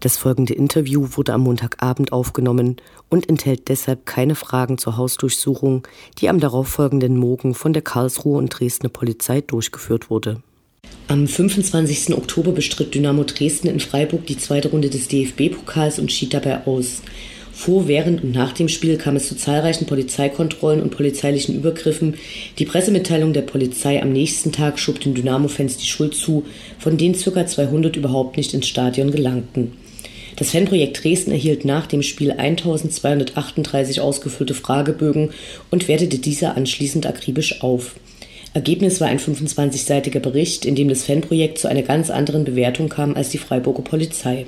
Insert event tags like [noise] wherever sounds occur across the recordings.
Das folgende Interview wurde am Montagabend aufgenommen und enthält deshalb keine Fragen zur Hausdurchsuchung, die am darauffolgenden Morgen von der Karlsruher und Dresdner Polizei durchgeführt wurde. Am 25. Oktober bestritt Dynamo Dresden in Freiburg die zweite Runde des DFB-Pokals und schied dabei aus. Vor, während und nach dem Spiel kam es zu zahlreichen Polizeikontrollen und polizeilichen Übergriffen. Die Pressemitteilung der Polizei am nächsten Tag schob den Dynamo-Fans die Schuld zu, von denen ca. 200 überhaupt nicht ins Stadion gelangten. Das Fanprojekt Dresden erhielt nach dem Spiel 1238 ausgefüllte Fragebögen und wertete diese anschließend akribisch auf. Ergebnis war ein 25-seitiger Bericht, in dem das Fanprojekt zu einer ganz anderen Bewertung kam als die Freiburger Polizei.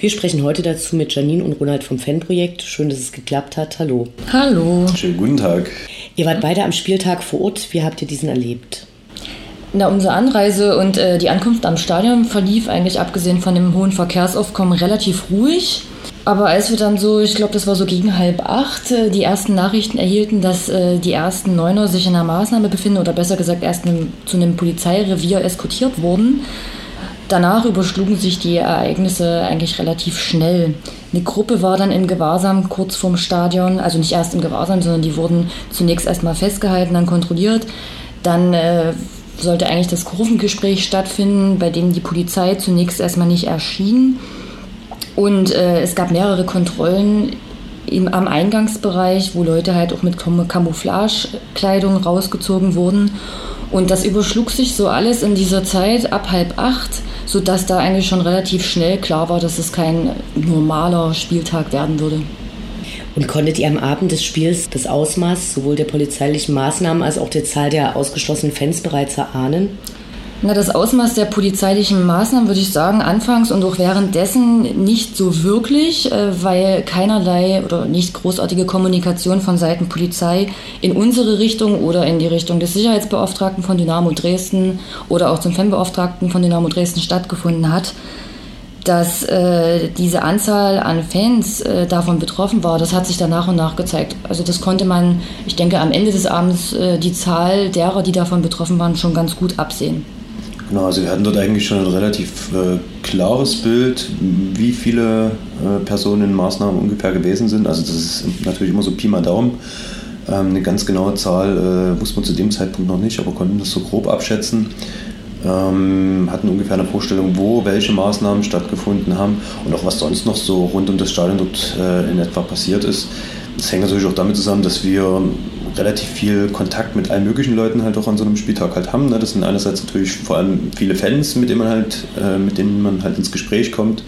Wir sprechen heute dazu mit Janine und Ronald vom Fanprojekt. Schön, dass es geklappt hat. Hallo. Hallo. Schönen guten Tag. Ihr wart beide am Spieltag vor Ort. Wie habt ihr diesen erlebt? Na, unsere Anreise und äh, die Ankunft am Stadion verlief eigentlich abgesehen von dem hohen Verkehrsaufkommen relativ ruhig. Aber als wir dann so, ich glaube, das war so gegen halb acht, äh, die ersten Nachrichten erhielten, dass äh, die ersten Neuner sich in einer Maßnahme befinden oder besser gesagt erst in, zu einem Polizeirevier eskortiert wurden, danach überschlugen sich die Ereignisse eigentlich relativ schnell. Eine Gruppe war dann in Gewahrsam kurz vorm Stadion, also nicht erst im Gewahrsam, sondern die wurden zunächst erstmal festgehalten, dann kontrolliert. Dann äh, sollte eigentlich das Kurvengespräch stattfinden, bei dem die Polizei zunächst erstmal nicht erschien. Und äh, es gab mehrere Kontrollen im, am Eingangsbereich, wo Leute halt auch mit Camouflagekleidung rausgezogen wurden. Und das überschlug sich so alles in dieser Zeit ab halb acht, sodass da eigentlich schon relativ schnell klar war, dass es kein normaler Spieltag werden würde. Und konntet ihr am Abend des Spiels das Ausmaß sowohl der polizeilichen Maßnahmen als auch der Zahl der ausgeschlossenen Fans bereits erahnen? Na, das Ausmaß der polizeilichen Maßnahmen würde ich sagen, anfangs und auch währenddessen nicht so wirklich, äh, weil keinerlei oder nicht großartige Kommunikation von Seiten Polizei in unsere Richtung oder in die Richtung des Sicherheitsbeauftragten von Dynamo Dresden oder auch zum Fanbeauftragten von Dynamo Dresden stattgefunden hat dass äh, diese Anzahl an Fans äh, davon betroffen war, das hat sich dann nach und nach gezeigt. Also das konnte man, ich denke, am Ende des Abends äh, die Zahl derer, die davon betroffen waren, schon ganz gut absehen. Genau, also wir hatten dort eigentlich schon ein relativ äh, klares Bild, wie viele äh, Personen in Maßnahmen ungefähr gewesen sind. Also das ist natürlich immer so Pi mal Daumen. Ähm, eine ganz genaue Zahl äh, wusste man zu dem Zeitpunkt noch nicht, aber konnten das so grob abschätzen ähm, hatten ungefähr eine Vorstellung, wo welche Maßnahmen stattgefunden haben und auch was sonst noch so rund um das Stadion dort äh, in etwa passiert ist. Das hängt natürlich auch damit zusammen, dass wir relativ viel Kontakt mit allen möglichen Leuten halt auch an so einem Spieltag halt haben. Ne? Das sind einerseits natürlich vor allem viele Fans, mit denen man halt, äh, mit denen man halt ins Gespräch kommt,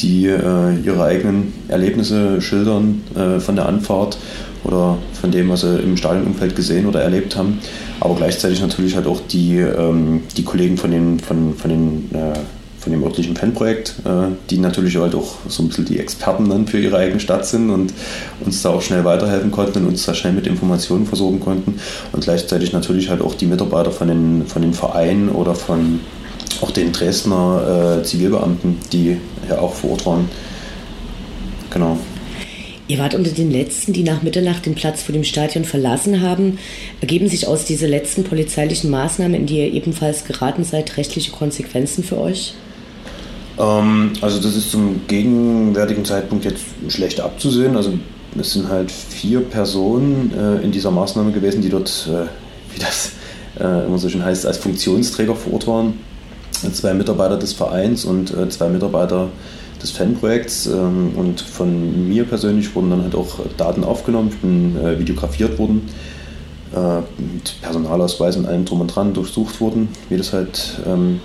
die äh, ihre eigenen Erlebnisse schildern äh, von der Anfahrt oder von dem, was sie im Stadionumfeld gesehen oder erlebt haben. Aber gleichzeitig natürlich halt auch die, ähm, die Kollegen von, den, von, von, den, äh, von dem örtlichen Fanprojekt, äh, die natürlich halt auch so ein bisschen die Experten dann für ihre eigene Stadt sind und uns da auch schnell weiterhelfen konnten und uns da schnell mit Informationen versorgen konnten. Und gleichzeitig natürlich halt auch die Mitarbeiter von den, von den Vereinen oder von auch den Dresdner äh, Zivilbeamten, die ja auch vor Ort waren. Genau. Ihr wart unter den Letzten, die nach Mitternacht den Platz vor dem Stadion verlassen haben. Ergeben sich aus dieser letzten polizeilichen Maßnahme, in die ihr ebenfalls geraten seid, rechtliche Konsequenzen für euch? Ähm, also das ist zum gegenwärtigen Zeitpunkt jetzt schlecht abzusehen. Also es sind halt vier Personen äh, in dieser Maßnahme gewesen, die dort, äh, wie das äh, immer so schön heißt, als Funktionsträger vor Ort waren. Zwei Mitarbeiter des Vereins und äh, zwei Mitarbeiter des Fanprojekts ähm, und von mir persönlich wurden dann halt auch Daten aufgenommen, ich bin äh, videografiert worden, äh, mit Personalausweis und allem drum und dran durchsucht worden, wie das halt ähm,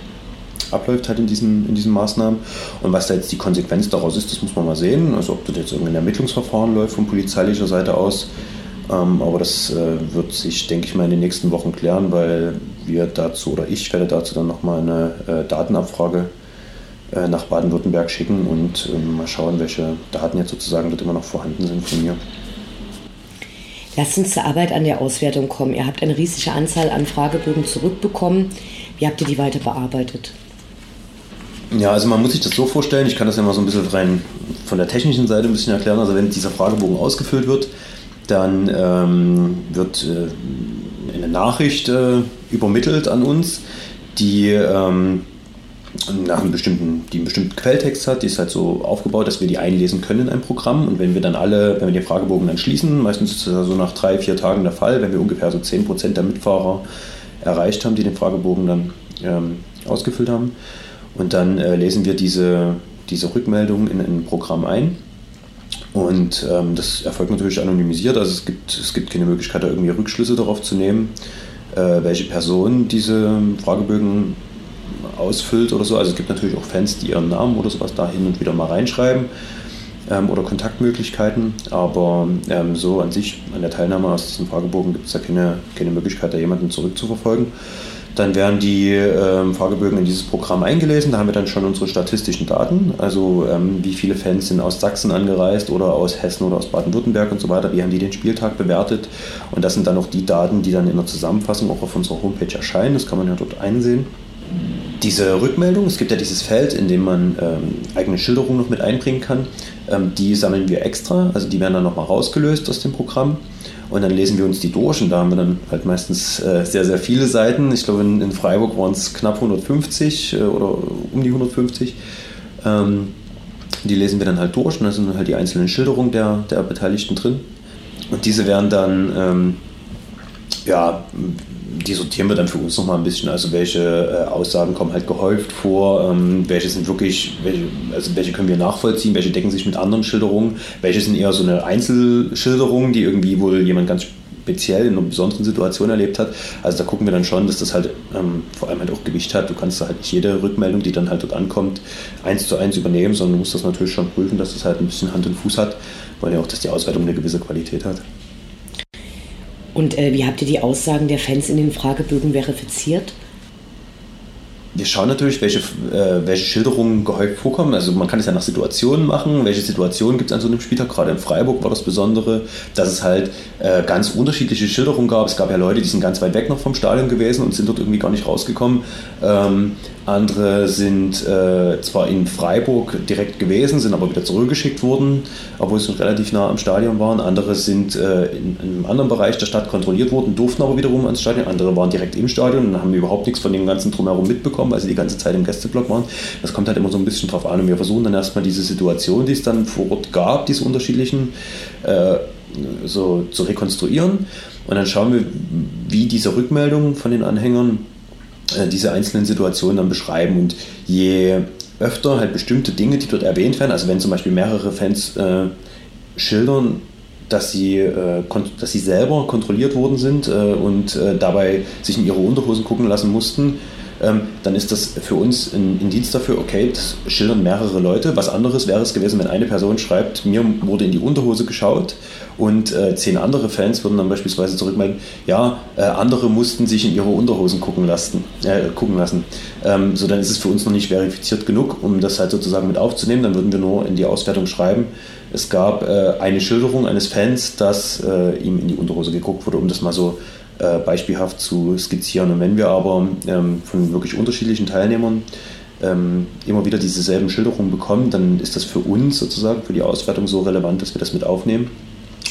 abläuft halt in diesen, in diesen Maßnahmen. Und was da jetzt die Konsequenz daraus ist, das muss man mal sehen. Also ob das jetzt irgendein Ermittlungsverfahren läuft von polizeilicher Seite aus. Ähm, aber das äh, wird sich, denke ich mal, in den nächsten Wochen klären, weil wir dazu oder ich werde dazu dann nochmal eine äh, Datenabfrage äh, nach Baden-Württemberg schicken und ähm, mal schauen, welche Daten jetzt sozusagen dort immer noch vorhanden sind von mir. Lasst uns zur Arbeit an der Auswertung kommen. Ihr habt eine riesige Anzahl an Fragebögen zurückbekommen. Wie habt ihr die weiter bearbeitet? Ja, also man muss sich das so vorstellen, ich kann das ja mal so ein bisschen rein von der technischen Seite ein bisschen erklären. Also wenn dieser Fragebogen ausgefüllt wird, dann ähm, wird äh, eine Nachricht äh, übermittelt an uns, die ähm, nach einem bestimmten, die einen bestimmten Quelltext hat, die ist halt so aufgebaut, dass wir die einlesen können in ein Programm. Und wenn wir dann alle, wenn wir den Fragebogen dann schließen, meistens ist das so nach drei, vier Tagen der Fall, wenn wir ungefähr so 10% der Mitfahrer erreicht haben, die den Fragebogen dann ähm, ausgefüllt haben. Und dann äh, lesen wir diese, diese Rückmeldung in ein Programm ein. Und ähm, das erfolgt natürlich anonymisiert, also es gibt, es gibt keine Möglichkeit, da irgendwie Rückschlüsse darauf zu nehmen, äh, welche Person diese Fragebögen ausfüllt oder so. Also es gibt natürlich auch Fans, die ihren Namen oder sowas da hin und wieder mal reinschreiben ähm, oder Kontaktmöglichkeiten, aber ähm, so an sich, an der Teilnahme aus diesem Fragebogen gibt es da keine, keine Möglichkeit, da jemanden zurückzuverfolgen. Dann werden die ähm, Fragebögen in dieses Programm eingelesen. Da haben wir dann schon unsere statistischen Daten, also ähm, wie viele Fans sind aus Sachsen angereist oder aus Hessen oder aus Baden-Württemberg und so weiter. Wie haben die den Spieltag bewertet? Und das sind dann auch die Daten, die dann in der Zusammenfassung auch auf unserer Homepage erscheinen. Das kann man ja dort einsehen diese Rückmeldung, es gibt ja dieses Feld, in dem man ähm, eigene Schilderungen noch mit einbringen kann, ähm, die sammeln wir extra, also die werden dann nochmal rausgelöst aus dem Programm und dann lesen wir uns die durch und da haben wir dann halt meistens äh, sehr, sehr viele Seiten. Ich glaube, in, in Freiburg waren es knapp 150 äh, oder um die 150. Ähm, die lesen wir dann halt durch und da sind halt die einzelnen Schilderungen der, der Beteiligten drin. Und diese werden dann ähm, ja, die sortieren wir dann für uns nochmal ein bisschen. Also welche äh, Aussagen kommen halt gehäuft vor, ähm, welche sind wirklich, welche, also welche können wir nachvollziehen, welche decken sich mit anderen Schilderungen, welche sind eher so eine Einzelschilderung, die irgendwie wohl jemand ganz speziell in einer besonderen Situation erlebt hat. Also da gucken wir dann schon, dass das halt ähm, vor allem halt auch Gewicht hat. Du kannst da halt nicht jede Rückmeldung, die dann halt dort ankommt, eins zu eins übernehmen, sondern du musst das natürlich schon prüfen, dass das halt ein bisschen Hand und Fuß hat, weil ja auch, dass die Auswertung eine gewisse Qualität hat. Und äh, wie habt ihr die Aussagen der Fans in den Fragebögen verifiziert? Wir schauen natürlich, welche, äh, welche Schilderungen gehäuft vorkommen. Also man kann es ja nach Situationen machen. Welche Situationen gibt es an so einem Spieltag? Gerade in Freiburg war das Besondere, dass es halt äh, ganz unterschiedliche Schilderungen gab. Es gab ja Leute, die sind ganz weit weg noch vom Stadion gewesen und sind dort irgendwie gar nicht rausgekommen. Ähm, andere sind äh, zwar in Freiburg direkt gewesen, sind aber wieder zurückgeschickt worden, obwohl sie relativ nah am Stadion waren. Andere sind äh, in, in, einem anderen Bereich der Stadt kontrolliert worden, durften aber wiederum ans Stadion. Andere waren direkt im Stadion und haben überhaupt nichts von dem ganzen Drumherum mitbekommen, weil sie die ganze Zeit im Gästeblock waren. Das kommt halt immer so ein bisschen drauf an und wir versuchen dann erstmal diese Situation, die es dann vor Ort gab, diese unterschiedlichen, äh, so zu rekonstruieren. Und dann schauen wir, wie diese Rückmeldungen von den Anhängern diese einzelnen Situationen dann beschreiben. Und je öfter halt bestimmte Dinge, die dort erwähnt werden, also wenn zum Beispiel mehrere Fans äh, schildern, dass sie, äh, dass sie selber kontrolliert worden sind äh, und äh, dabei sich in ihre Unterhosen gucken lassen mussten, ähm, dann ist das für uns ein Indiz dafür, okay, das schildern mehrere Leute. Was anderes wäre es gewesen, wenn eine Person schreibt, mir wurde in die Unterhose geschaut und äh, zehn andere Fans würden dann beispielsweise zurückmelden, ja, äh, andere mussten sich in ihre Unterhosen gucken lassen. Äh, gucken lassen. Ähm, so, dann ist es für uns noch nicht verifiziert genug, um das halt sozusagen mit aufzunehmen. Dann würden wir nur in die Auswertung schreiben, es gab äh, eine Schilderung eines Fans, dass äh, ihm in die Unterhose geguckt wurde, um das mal so äh, beispielhaft zu skizzieren. Und wenn wir aber ähm, von wirklich unterschiedlichen Teilnehmern ähm, immer wieder dieselben Schilderungen bekommen, dann ist das für uns sozusagen, für die Auswertung so relevant, dass wir das mit aufnehmen.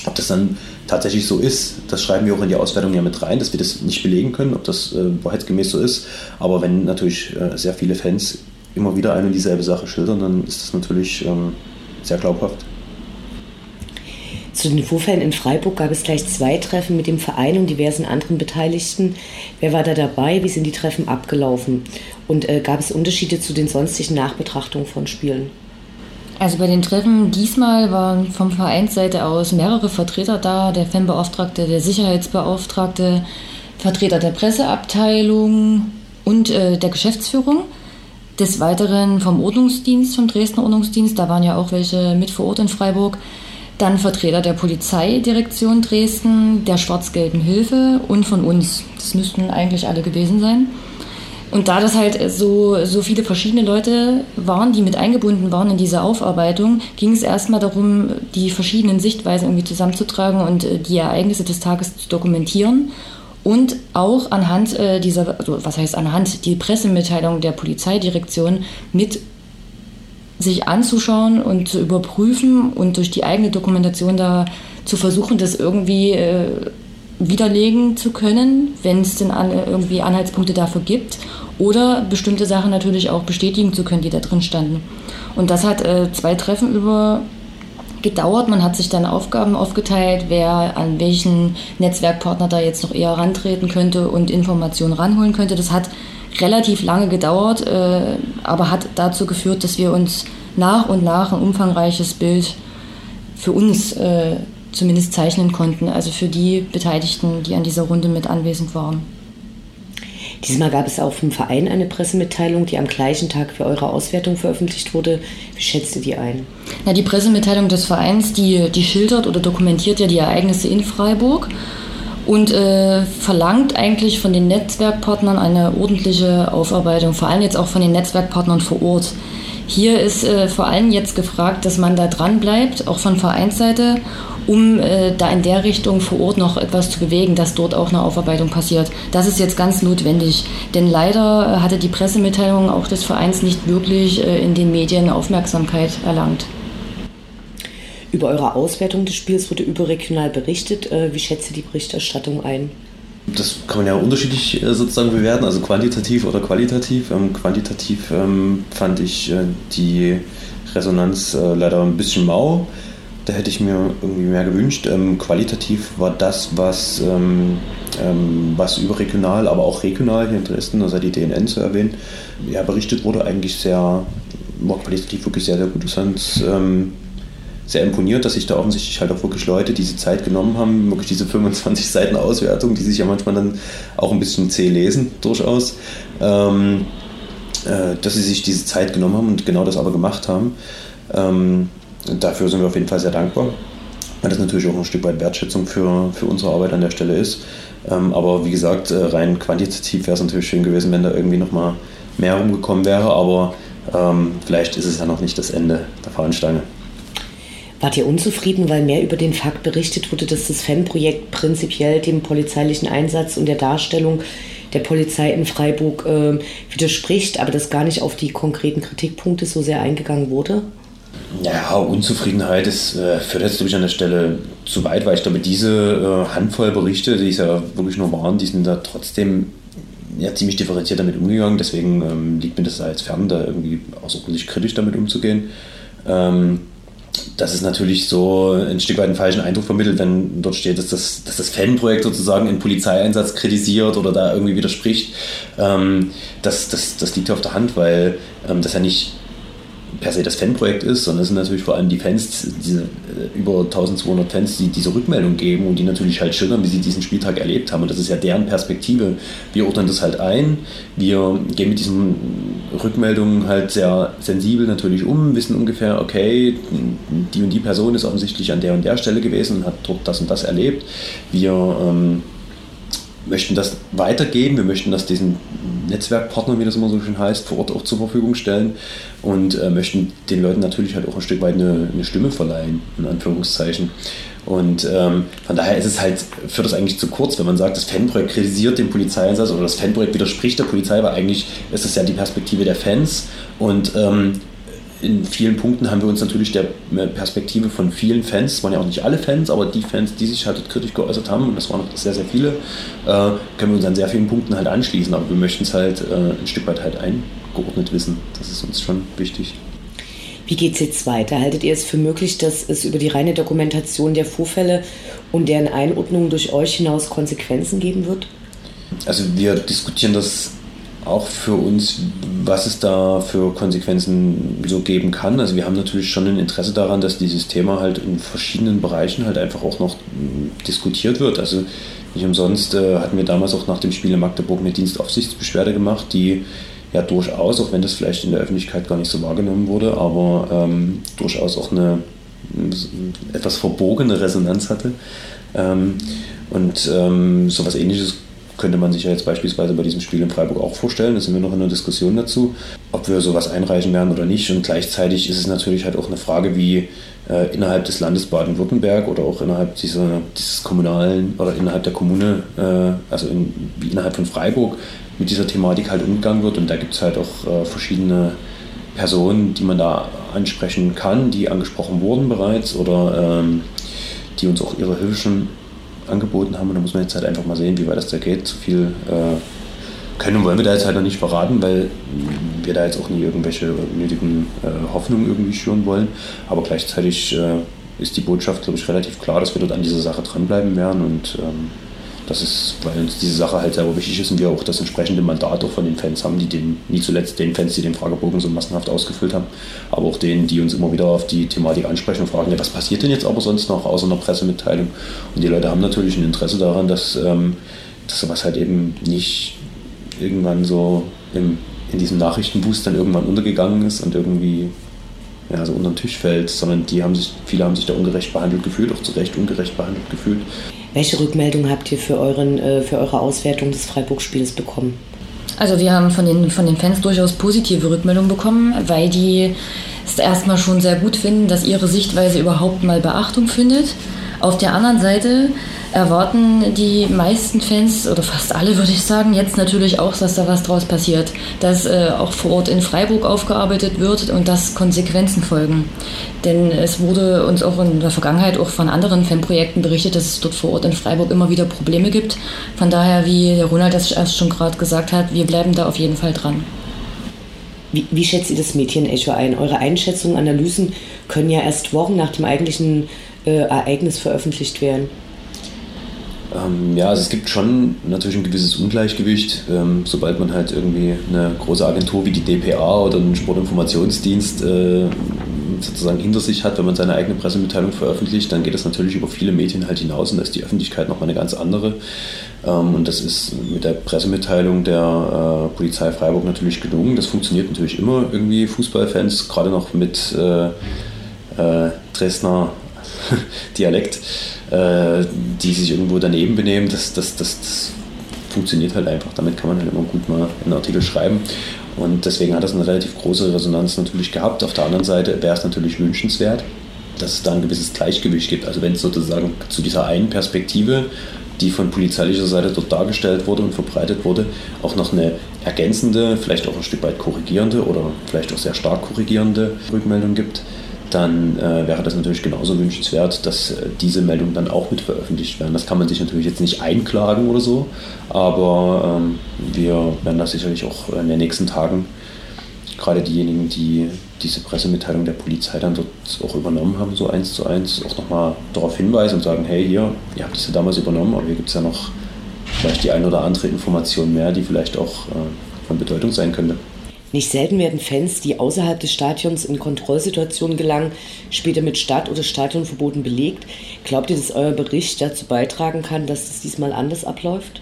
Ob das dann tatsächlich so ist, das schreiben wir auch in die Auswertung ja mit rein, dass wir das nicht belegen können, ob das äh, wahrheitsgemäß so ist. Aber wenn natürlich äh, sehr viele Fans immer wieder eine und dieselbe Sache schildern, dann ist das natürlich ähm, sehr glaubhaft. Zu den Vorfällen in Freiburg gab es gleich zwei Treffen mit dem Verein und diversen anderen Beteiligten. Wer war da dabei? Wie sind die Treffen abgelaufen? Und äh, gab es Unterschiede zu den sonstigen Nachbetrachtungen von Spielen? Also bei den Treffen diesmal waren vom Vereinsseite aus mehrere Vertreter da, der Fanbeauftragte, der Sicherheitsbeauftragte, Vertreter der Presseabteilung und äh, der Geschäftsführung. Des Weiteren vom Ordnungsdienst, vom Dresdner Ordnungsdienst, da waren ja auch welche mit vor Ort in Freiburg dann Vertreter der Polizeidirektion Dresden, der Schwarz-Gelben Hilfe und von uns. Das müssten eigentlich alle gewesen sein. Und da das halt so, so viele verschiedene Leute waren, die mit eingebunden waren in diese Aufarbeitung, ging es erstmal darum, die verschiedenen Sichtweisen irgendwie zusammenzutragen und äh, die Ereignisse des Tages zu dokumentieren und auch anhand äh, dieser, also was heißt anhand, die Pressemitteilung der Polizeidirektion mit sich anzuschauen und zu überprüfen und durch die eigene Dokumentation da zu versuchen, das irgendwie äh, widerlegen zu können, wenn es denn an, irgendwie Anhaltspunkte dafür gibt oder bestimmte Sachen natürlich auch bestätigen zu können, die da drin standen. Und das hat äh, zwei Treffen über gedauert. Man hat sich dann Aufgaben aufgeteilt, wer an welchen Netzwerkpartner da jetzt noch eher rantreten könnte und Informationen ranholen könnte. Das hat relativ lange gedauert, äh, aber hat dazu geführt, dass wir uns nach und nach ein umfangreiches Bild für uns äh, zumindest zeichnen konnten, also für die Beteiligten, die an dieser Runde mit anwesend waren. Diesmal gab es auch vom Verein eine Pressemitteilung, die am gleichen Tag für eure Auswertung veröffentlicht wurde. Wie schätzt ihr die ein? Na, die Pressemitteilung des Vereins, die, die schildert oder dokumentiert ja die Ereignisse in Freiburg und äh, verlangt eigentlich von den Netzwerkpartnern eine ordentliche Aufarbeitung, vor allem jetzt auch von den Netzwerkpartnern vor Ort. Hier ist äh, vor allem jetzt gefragt, dass man da dran bleibt, auch von Vereinsseite um äh, da in der Richtung vor Ort noch etwas zu bewegen, dass dort auch eine Aufarbeitung passiert. Das ist jetzt ganz notwendig, denn leider äh, hatte die Pressemitteilung auch des Vereins nicht wirklich äh, in den Medien Aufmerksamkeit erlangt. Über eure Auswertung des Spiels wurde überregional berichtet. Äh, wie schätzt ihr die Berichterstattung ein? Das kann man ja unterschiedlich äh, sozusagen bewerten, also quantitativ oder qualitativ. Ähm, quantitativ ähm, fand ich äh, die Resonanz leider ein bisschen mau. Da hätte ich mir irgendwie mehr gewünscht. Ähm, qualitativ war das, was, was überregional, aber auch regional hier in Dresden, also die DNN zu erwähnen, ja, berichtet wurde, eigentlich sehr, war qualitativ wirklich sehr, sehr gut. Das sehr imponiert, dass sich da offensichtlich halt auch wirklich Leute diese Zeit genommen haben, wirklich diese 25 Seiten Auswertung, die sich ja manchmal dann auch ein bisschen zäh lesen, durchaus, ähm, äh, dass sie sich diese Zeit genommen haben und genau das aber gemacht haben. Ähm, dafür sind wir auf jeden Fall sehr dankbar, weil das natürlich auch ein Stück weit Wertschätzung für, für unsere Arbeit an der Stelle ist. Ähm, aber wie gesagt, äh, rein quantitativ wäre es natürlich schön gewesen, wenn da irgendwie nochmal mehr rumgekommen wäre, aber ähm, vielleicht ist es ja noch nicht das Ende der Fahnenstange. Wart ihr unzufrieden, weil mehr über den Fakt berichtet wurde, dass das FEM-Projekt prinzipiell dem polizeilichen Einsatz und der Darstellung der Polizei in Freiburg äh, widerspricht, aber dass gar nicht auf die konkreten Kritikpunkte so sehr eingegangen wurde? Ja, Unzufriedenheit ist, äh, führt jetzt ich an der Stelle zu weit, weil ich glaube, diese äh, Handvoll Berichte, die es ja wirklich nur waren, die sind da trotzdem ja, ziemlich differenziert damit umgegangen. Deswegen ähm, liegt mir das als fern, da irgendwie außerordentlich kritisch damit umzugehen. Ähm, das ist natürlich so ein Stück weit einen falschen Eindruck vermittelt, wenn dort steht, dass das, dass das Fanprojekt sozusagen einen Polizeieinsatz kritisiert oder da irgendwie widerspricht. Ähm, das, das, das liegt auf der Hand, weil ähm, das ja nicht per se das Fanprojekt ist, sondern es sind natürlich vor allem die Fans, diese äh, über 1200 Fans, die diese Rückmeldung geben und die natürlich halt schildern, wie sie diesen Spieltag erlebt haben. Und das ist ja deren Perspektive. Wir ordnen das halt ein, wir gehen mit diesen Rückmeldungen halt sehr sensibel natürlich um, wissen ungefähr, okay, die und die Person ist offensichtlich an der und der Stelle gewesen und hat dort das und das erlebt. Wir ähm, möchten das weitergeben, wir möchten das diesen Netzwerkpartnern, wie das immer so schön heißt, vor Ort auch zur Verfügung stellen und äh, möchten den Leuten natürlich halt auch ein Stück weit eine, eine Stimme verleihen, in Anführungszeichen. Und ähm, von daher ist es halt, führt das eigentlich zu kurz, wenn man sagt, das Fanprojekt kritisiert den Polizeieinsatz oder das Fanprojekt widerspricht der Polizei, weil eigentlich ist das ja die Perspektive der Fans und ähm, in vielen Punkten haben wir uns natürlich der Perspektive von vielen Fans, es waren ja auch nicht alle Fans, aber die Fans, die sich halt kritisch geäußert haben, und das waren sehr, sehr viele, äh, können wir uns an sehr vielen Punkten halt anschließen. Aber wir möchten es halt äh, ein Stück weit halt eingeordnet wissen. Das ist uns schon wichtig. Wie geht es jetzt weiter? Haltet ihr es für möglich, dass es über die reine Dokumentation der Vorfälle und deren Einordnung durch euch hinaus Konsequenzen geben wird? Also wir diskutieren das auch für uns, was es da für Konsequenzen so geben kann. Also wir haben natürlich schon ein Interesse daran, dass dieses Thema halt in verschiedenen Bereichen halt einfach auch noch mm, diskutiert wird. Also nicht umsonst äh, hatten wir damals auch nach dem Spiel in Magdeburg eine Dienstaufsichtsbeschwerde gemacht, die ja durchaus, auch wenn das vielleicht in der Öffentlichkeit gar nicht so wahrgenommen wurde, aber ähm, durchaus auch eine etwas verbogene Resonanz hatte. Ähm, und ähm, sowas ähnliches könnte man sich ja jetzt beispielsweise bei diesem Spiel in Freiburg auch vorstellen. Da sind wir noch in der Diskussion dazu, ob wir sowas einreichen werden oder nicht. Und gleichzeitig ist es natürlich halt auch eine Frage, wie äh, innerhalb des Landes Baden-Württemberg oder auch innerhalb dieser, dieses kommunalen oder innerhalb der Kommune, äh, also in, innerhalb von Freiburg, mit dieser Thematik halt umgegangen wird. Und da gibt es halt auch äh, verschiedene Personen, die man da ansprechen kann, die angesprochen wurden bereits oder ähm, die uns auch ihre Hilfe schon angeboten haben. Und da muss man jetzt halt einfach mal sehen, wie weit das da geht. Zu viel äh, können wollen wir da jetzt halt noch nicht verraten, weil wir da jetzt auch nie irgendwelche nötigen äh, Hoffnungen irgendwie schüren wollen. Aber gleichzeitig äh, ist die Botschaft, glaube ich, relativ klar, dass wir dort an dieser Sache dranbleiben werden und ähm, das ist, weil uns diese Sache halt selber wichtig ist und wir auch das entsprechende Mandat auch von den Fans haben, die den, nie zuletzt den Fans, die den Fragebogen so massenhaft ausgefüllt haben, aber auch denen, die uns immer wieder auf die Thematik ansprechen und fragen, ja, was passiert denn jetzt aber sonst noch außer einer Pressemitteilung? Und die Leute haben natürlich ein Interesse daran, dass, ähm, dass sowas halt eben nicht irgendwann so im, in diesem Nachrichtenboost dann irgendwann untergegangen ist und irgendwie ja, so unter den Tisch fällt, sondern die haben sich, viele haben sich da ungerecht behandelt gefühlt, auch zu Recht ungerecht behandelt gefühlt. Welche Rückmeldung habt ihr für, euren, äh, für eure Auswertung des Freiburg-Spiels bekommen? Also wir haben von den, von den Fans durchaus positive Rückmeldungen bekommen, weil die es erstmal schon sehr gut finden, dass ihre Sichtweise überhaupt mal Beachtung findet. Auf der anderen Seite erwarten die meisten Fans, oder fast alle würde ich sagen, jetzt natürlich auch, dass da was draus passiert. Dass äh, auch vor Ort in Freiburg aufgearbeitet wird und dass Konsequenzen folgen. Denn es wurde uns auch in der Vergangenheit auch von anderen Fanprojekten berichtet, dass es dort vor Ort in Freiburg immer wieder Probleme gibt. Von daher, wie der Ronald das erst schon gerade gesagt hat, wir bleiben da auf jeden Fall dran. Wie, wie schätzt ihr das Medienecho ein? Eure Einschätzungen, Analysen können ja erst Wochen nach dem eigentlichen äh, Ereignis veröffentlicht werden. Ähm, ja, also es gibt schon natürlich ein gewisses Ungleichgewicht, ähm, sobald man halt irgendwie eine große Agentur wie die DPA oder einen Sportinformationsdienst äh, sozusagen hinter sich hat, wenn man seine eigene Pressemitteilung veröffentlicht, dann geht das natürlich über viele Medien halt hinaus und da ist die Öffentlichkeit nochmal eine ganz andere. Ähm, und das ist mit der Pressemitteilung der äh, Polizei Freiburg natürlich gelungen. Das funktioniert natürlich immer irgendwie Fußballfans, gerade noch mit äh, äh, Dresdner [laughs] Dialekt äh, die sich irgendwo daneben benehmen, das, das, das, das funktioniert halt einfach. Damit kann man halt immer gut mal einen Artikel schreiben. Und deswegen hat das eine relativ große Resonanz natürlich gehabt. Auf der anderen Seite wäre es natürlich wünschenswert, dass es da ein gewisses Gleichgewicht gibt. Also wenn es sozusagen zu dieser einen Perspektive, die von polizeilicher Seite dort dargestellt wurde und verbreitet wurde, auch noch eine ergänzende, vielleicht auch ein Stück weit korrigierende oder vielleicht auch sehr stark korrigierende Rückmeldung gibt, dann äh, wäre das natürlich genauso wünschenswert, dass äh, diese Meldungen dann auch mit veröffentlicht werden. Das kann man sich natürlich jetzt nicht einklagen oder so, aber ähm, wir werden das sicherlich auch in den nächsten Tagen, gerade diejenigen, die diese Pressemitteilung der Polizei dann dort auch übernommen haben, so eins zu eins, auch nochmal darauf hinweisen und sagen, hey, hier, ihr habt diese damals übernommen, aber hier gibt es ja noch vielleicht die ein oder andere Information mehr, die vielleicht auch äh, von Bedeutung sein könnte. Nicht selten werden Fans, die außerhalb des Stadions in Kontrollsituationen gelangen, später mit Stadt- oder Stadionverboten belegt. Glaubt ihr, dass euer Bericht dazu beitragen kann, dass es diesmal anders abläuft?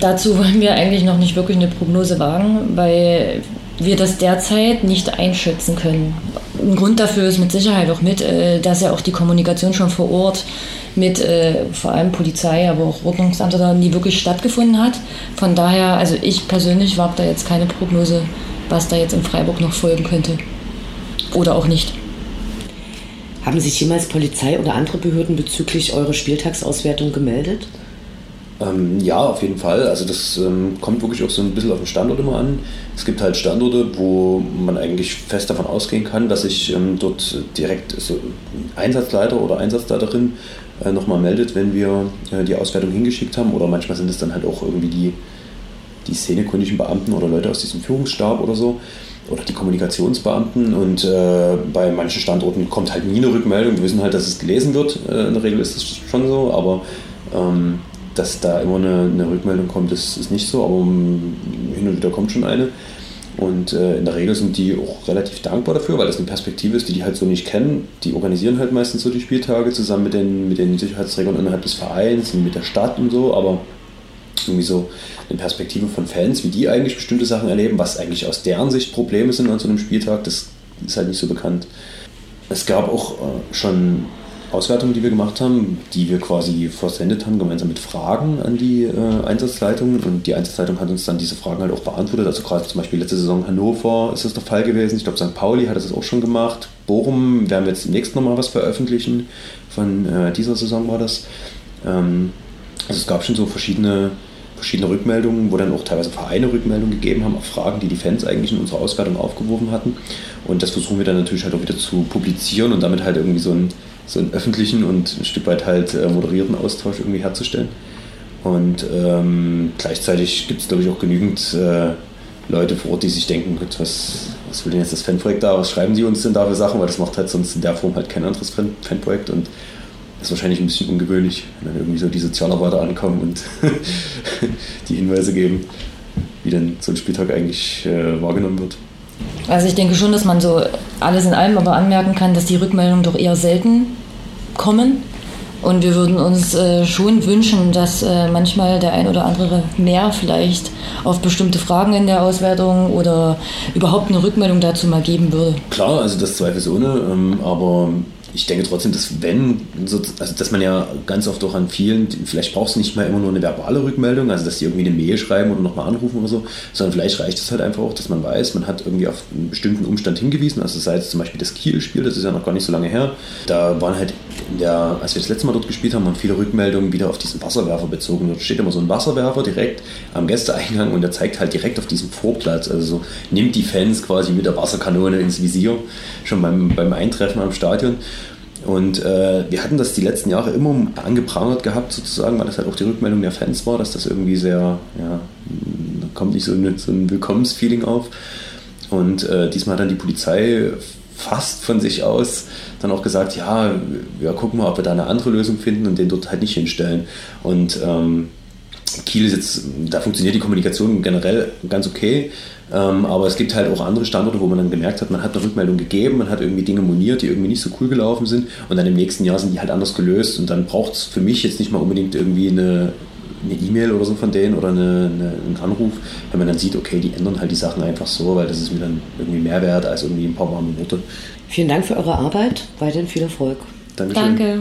Dazu wollen wir eigentlich noch nicht wirklich eine Prognose wagen, weil wir das derzeit nicht einschätzen können. Ein Grund dafür ist mit Sicherheit auch mit, äh, dass ja auch die Kommunikation schon vor Ort mit äh, vor allem Polizei, aber auch Ordnungsamt da nie wirklich stattgefunden hat. Von daher, also ich persönlich wage da jetzt keine Prognose, was da jetzt in Freiburg noch folgen könnte. Oder auch nicht. Haben sich jemals Polizei oder andere Behörden bezüglich eurer Spieltagsauswertung gemeldet? Ähm, ja, auf jeden Fall. Also das ähm, kommt wirklich auch so ein bisschen auf den Standort immer an. Es gibt halt Standorte, wo man eigentlich fest davon ausgehen kann, dass sich ähm, dort direkt so Einsatzleiter oder Einsatzleiterin äh, nochmal meldet, wenn wir äh, die Auswertung hingeschickt haben. Oder manchmal sind es dann halt auch irgendwie die, die szenekundigen Beamten oder Leute aus diesem Führungsstab oder so. Oder die Kommunikationsbeamten. Und äh, bei manchen Standorten kommt halt nie eine Rückmeldung. Wir wissen halt, dass es gelesen wird. Äh, in der Regel ist das schon so. Aber ähm, dass da immer eine, eine Rückmeldung kommt, das ist nicht so, aber hin und wieder kommt schon eine. Und äh, in der Regel sind die auch relativ dankbar dafür, weil das eine Perspektive ist, die die halt so nicht kennen. Die organisieren halt meistens so die Spieltage zusammen mit den, mit den Sicherheitsträgern innerhalb des Vereins und mit der Stadt und so, aber irgendwie so eine Perspektive von Fans, wie die eigentlich bestimmte Sachen erleben, was eigentlich aus deren Sicht Probleme sind an so einem Spieltag, das ist halt nicht so bekannt. Es gab auch äh, schon Auswertungen, die wir gemacht haben, die wir quasi versendet haben, gemeinsam mit Fragen an die äh, Einsatzleitung. Und die Einsatzleitung hat uns dann diese Fragen halt auch beantwortet. Also gerade zum Beispiel letzte Saison Hannover ist das der Fall gewesen. Ich glaube, St. Pauli hat das auch schon gemacht. Bochum werden wir jetzt demnächst nochmal was veröffentlichen. Von äh, dieser Saison war das. Ähm, also es gab schon so verschiedene, verschiedene Rückmeldungen, wo dann auch teilweise Vereine Rückmeldungen gegeben haben auf Fragen, die die Fans eigentlich in unserer Auswertung aufgeworfen hatten. Und das versuchen wir dann natürlich halt auch wieder zu publizieren und damit halt irgendwie so einen, so einen öffentlichen und ein Stück weit halt äh, moderierten Austausch irgendwie herzustellen. Und ähm, gleichzeitig gibt es, glaube ich, auch genügend äh, Leute vor Ort, die sich denken, Gott, was, was will denn jetzt das Fanprojekt da, was schreiben die uns denn da für Sachen, weil das macht halt sonst in der Form halt kein anderes Fan Fanprojekt und ist wahrscheinlich ein bisschen ungewöhnlich, wenn dann irgendwie so die Sozialarbeiter ankommen und [laughs] die Hinweise geben, wie denn so ein Spieltag eigentlich äh, wahrgenommen wird. Also ich denke schon, dass man so alles in allem aber anmerken kann, dass die Rückmeldungen doch eher selten kommen. Und wir würden uns äh, schon wünschen, dass äh, manchmal der ein oder andere mehr vielleicht auf bestimmte Fragen in der Auswertung oder überhaupt eine Rückmeldung dazu mal geben würde. Klar, also das zweifelsohne, ähm, aber ich denke trotzdem, dass wenn, also dass man ja ganz oft auch an vielen, vielleicht brauchst du nicht mal immer nur eine verbale Rückmeldung, also dass die irgendwie eine Mail schreiben oder nochmal anrufen oder so, sondern vielleicht reicht es halt einfach auch, dass man weiß, man hat irgendwie auf einen bestimmten Umstand hingewiesen, also sei es zum Beispiel das Kiel-Spiel, das ist ja noch gar nicht so lange her, da waren halt in der, als wir das letzte Mal dort gespielt haben, waren viele Rückmeldungen wieder auf diesen Wasserwerfer bezogen. Dort steht immer so ein Wasserwerfer direkt am Gästeeingang und der zeigt halt direkt auf diesen Vorplatz, also so nimmt die Fans quasi mit der Wasserkanone ins Visier, schon beim, beim Eintreffen am Stadion. Und äh, wir hatten das die letzten Jahre immer angeprangert gehabt, sozusagen, weil das halt auch die Rückmeldung der Fans war, dass das irgendwie sehr, ja, da kommt nicht so, eine, so ein Willkommensfeeling auf. Und äh, diesmal hat dann die Polizei fast von sich aus dann auch gesagt, ja, wir gucken mal, ob wir da eine andere Lösung finden und den dort halt nicht hinstellen. Und ähm, Kiel ist jetzt, da funktioniert die Kommunikation generell ganz okay, ähm, aber es gibt halt auch andere Standorte, wo man dann gemerkt hat, man hat eine Rückmeldung gegeben, man hat irgendwie Dinge moniert, die irgendwie nicht so cool gelaufen sind und dann im nächsten Jahr sind die halt anders gelöst und dann braucht es für mich jetzt nicht mal unbedingt irgendwie eine eine E-Mail oder so von denen oder eine, eine, einen Anruf, wenn man dann sieht, okay, die ändern halt die Sachen einfach so, weil das ist mir dann irgendwie mehr wert als irgendwie ein paar warme Worte. Vielen Dank für eure Arbeit, weiterhin viel Erfolg. Dankeschön. Danke.